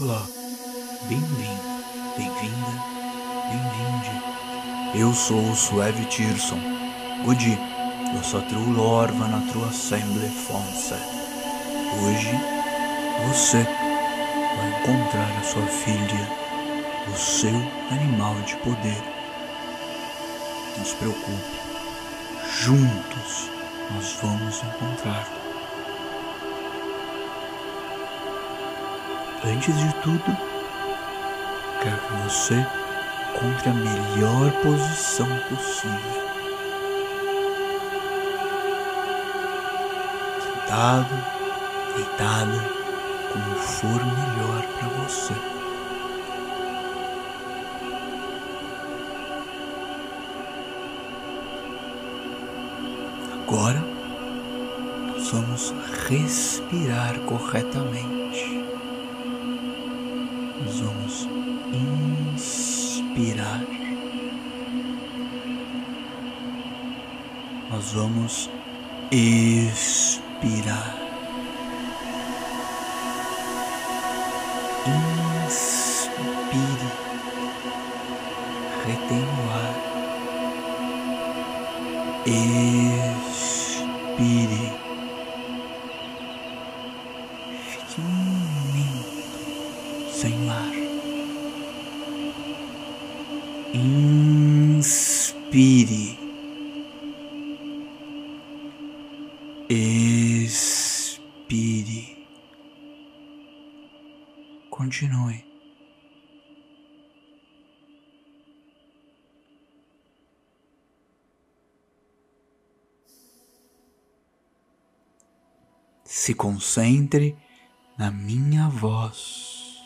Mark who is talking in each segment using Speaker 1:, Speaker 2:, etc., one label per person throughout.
Speaker 1: Olá, bem-vindo, bem-vinda, bem-vinde. Eu sou o Sueve Tirson. Godi, eu sou true lorva na true Assembly Fonse. Hoje, você vai encontrar a sua filha, o seu animal de poder. Não se preocupe, juntos nós vamos encontrar. Antes de tudo, quero que você encontre a melhor posição possível. Sentado, deitada, como for melhor para você. Agora, nós vamos respirar corretamente. Vamos expirar. Continue. Se concentre na minha voz.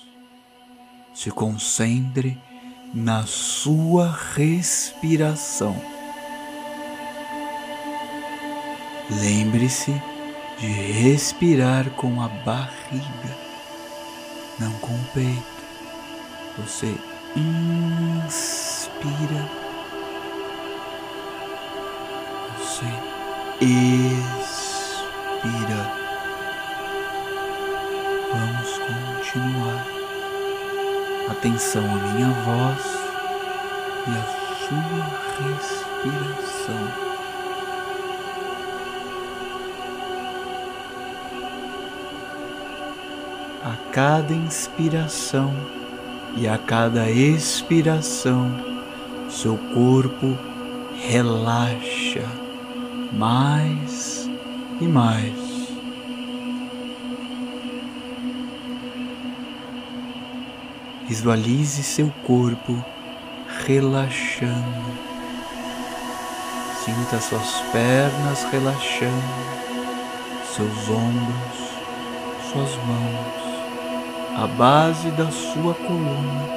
Speaker 1: Se concentre na sua respiração. Lembre-se de respirar com a barriga, não com o peito. Você inspira, você expira. Vamos continuar. Atenção à minha voz e à sua respiração. Cada inspiração e a cada expiração, seu corpo relaxa mais e mais. Visualize seu corpo relaxando. Sinta suas pernas relaxando, seus ombros, suas mãos, a base da sua coluna,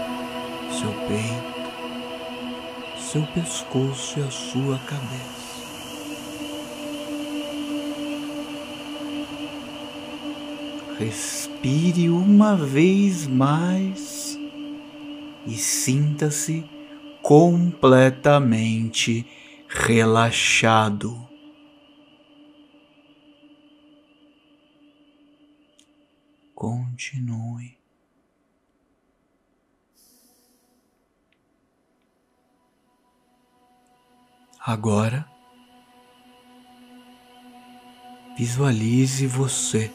Speaker 1: seu peito, seu pescoço e a sua cabeça. Respire uma vez mais e sinta-se completamente relaxado. Continue. Agora, visualize você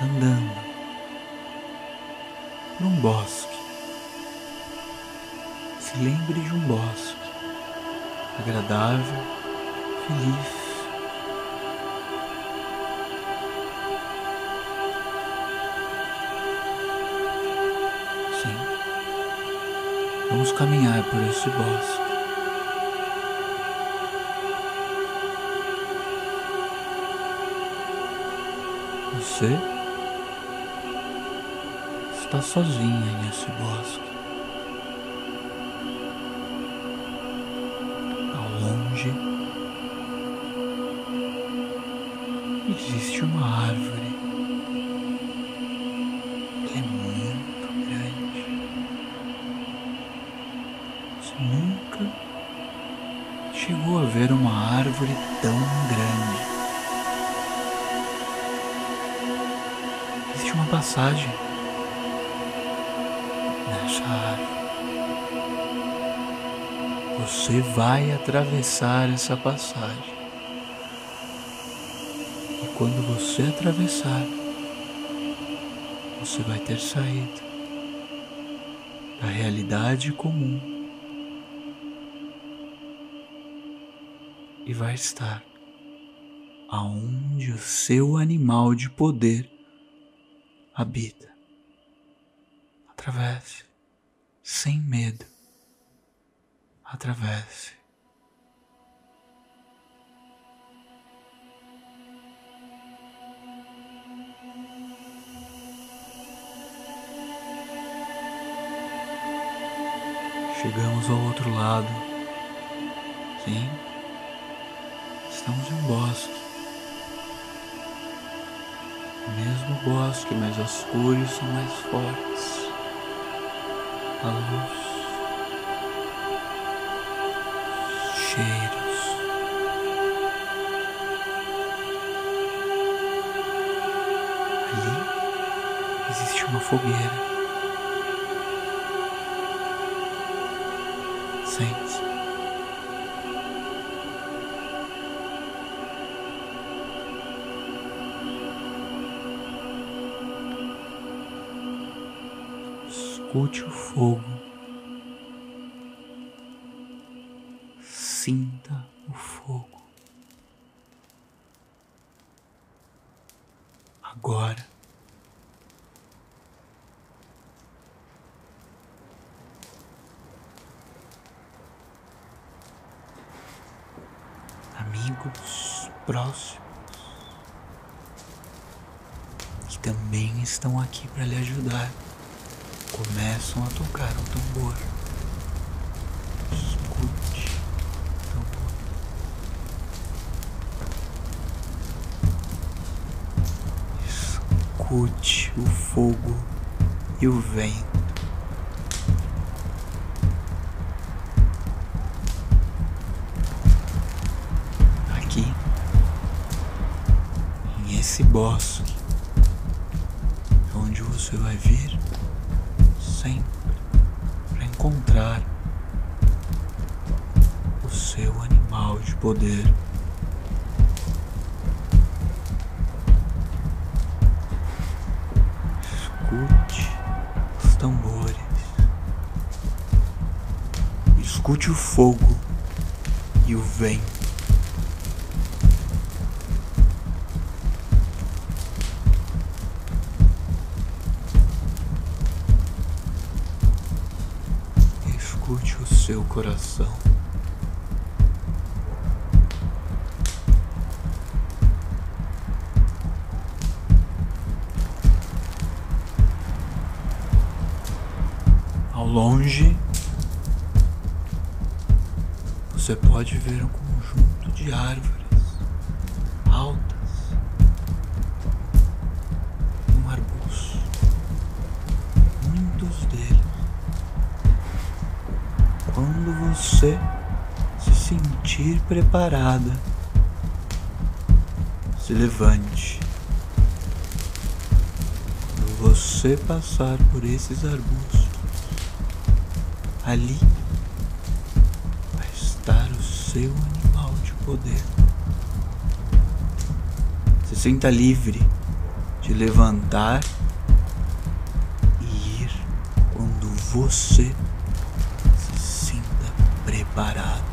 Speaker 1: andando por um bosque. Se lembre de um bosque agradável, feliz. Sim, vamos caminhar por esse bosque. Você está sozinha nesse bosque. longe existe uma árvore. Ela é muito grande. Você nunca chegou a ver uma árvore tão grande. Existe uma passagem. Você vai atravessar essa passagem. E quando você atravessar, você vai ter saído da realidade comum e vai estar aonde o seu animal de poder habita. Atravesse, sem medo. Atravesse. Chegamos ao outro lado. Sim, estamos em um bosque. Mesmo bosque, mas as cores são mais fortes. A luz, fogueira. Sente. Escute o fogo. Sinta o fogo. Agora. Amigos próximos que também estão aqui para lhe ajudar começam a tocar o tambor. Escute o tambor. Escute o fogo e o vento. Aqui, em esse bosque, você vai vir sempre para encontrar o seu animal de poder. Escute os tambores, escute o fogo e o vento. escute o seu coração. Ao longe, você pode ver um conjunto de árvores altas sentir preparada, se levante. Quando você passar por esses arbustos, ali vai estar o seu animal de poder. Se sinta livre de levantar e ir quando você preparado.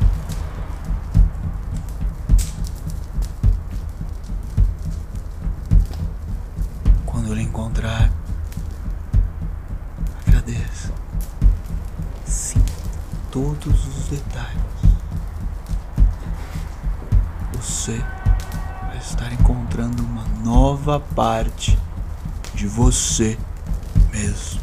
Speaker 1: Sinta todos os detalhes. Você vai estar encontrando uma nova parte de você mesmo.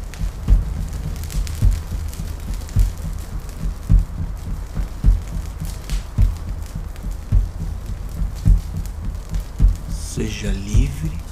Speaker 1: Seja livre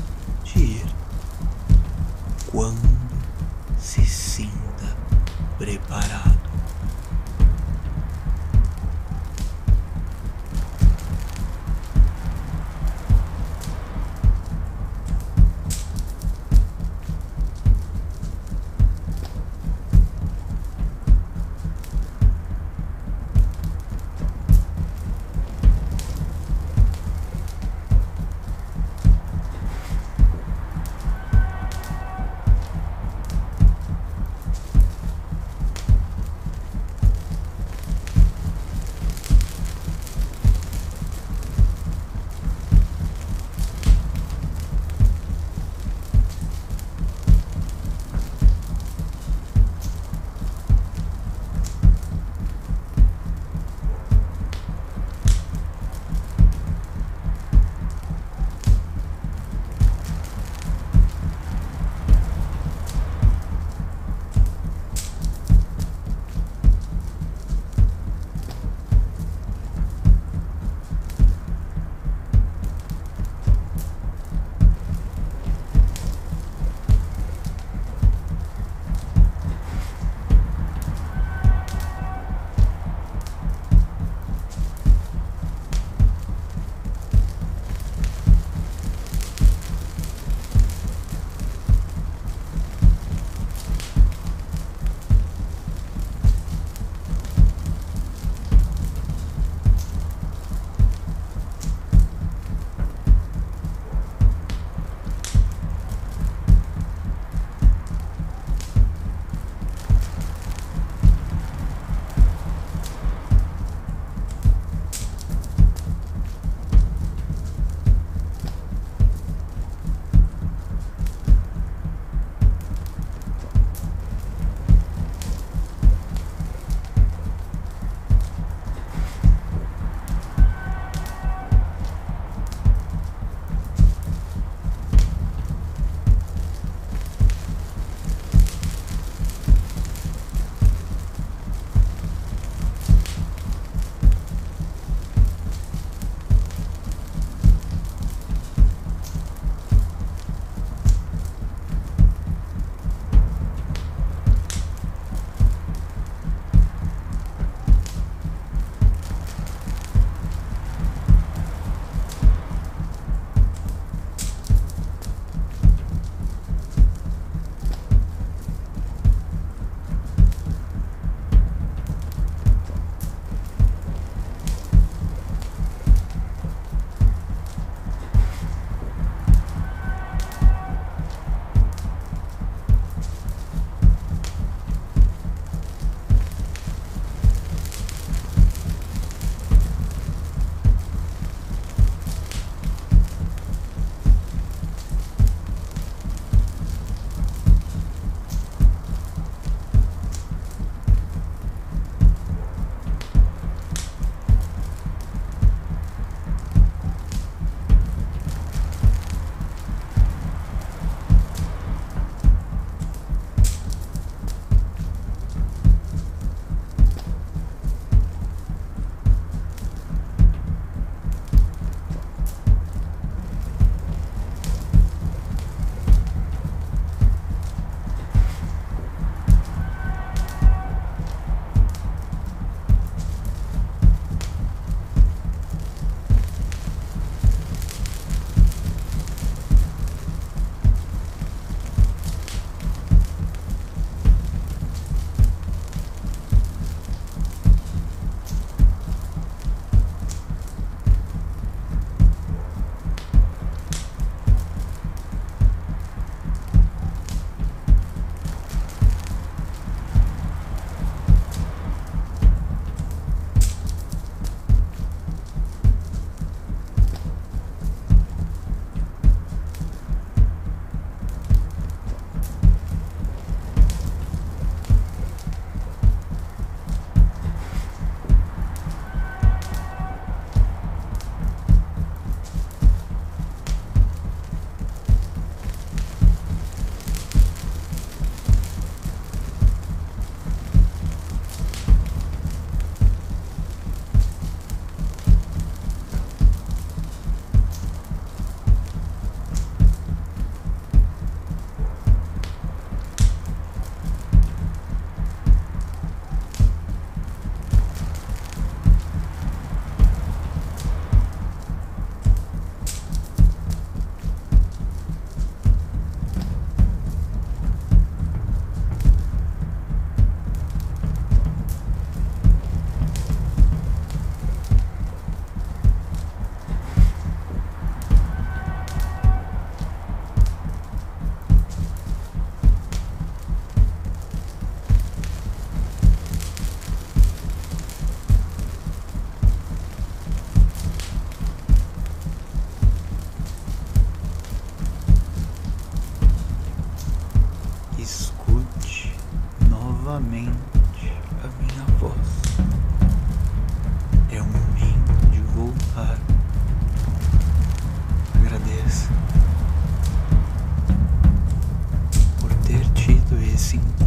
Speaker 1: See.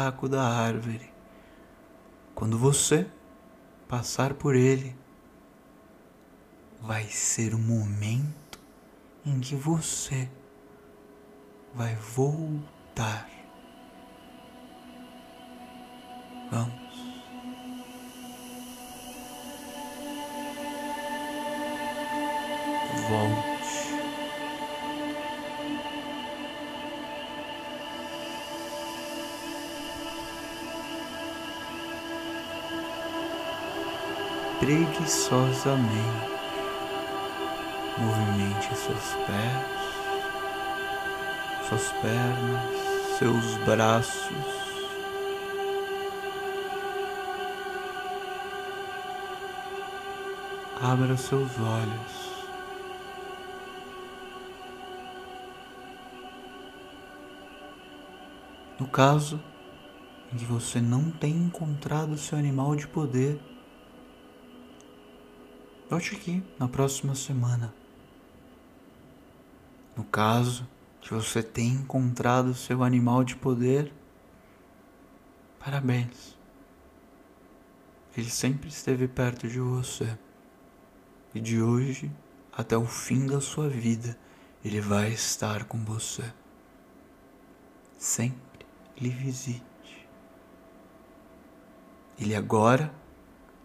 Speaker 1: Buraco da árvore. Quando você passar por ele, vai ser o momento em que você vai voltar. Vamos. Volte. Preguiçosamente, movimente seus pés, suas pernas, seus braços. Abra seus olhos. No caso em que você não tenha encontrado seu animal de poder, volte aqui na próxima semana. No caso de você ter encontrado seu animal de poder, parabéns. Ele sempre esteve perto de você. E de hoje até o fim da sua vida, ele vai estar com você. Sempre lhe visite. Ele agora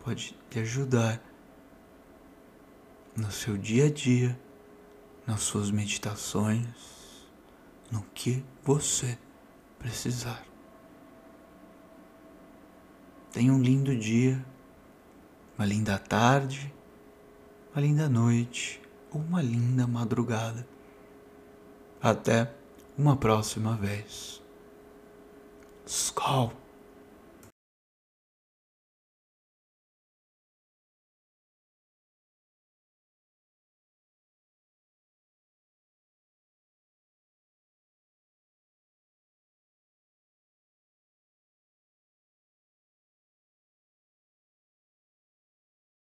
Speaker 1: pode te ajudar no seu dia a dia, nas suas meditações, no que você precisar. Tenha um lindo dia, uma linda tarde uma linda noite ou uma linda madrugada. Até uma próxima vez. Skull.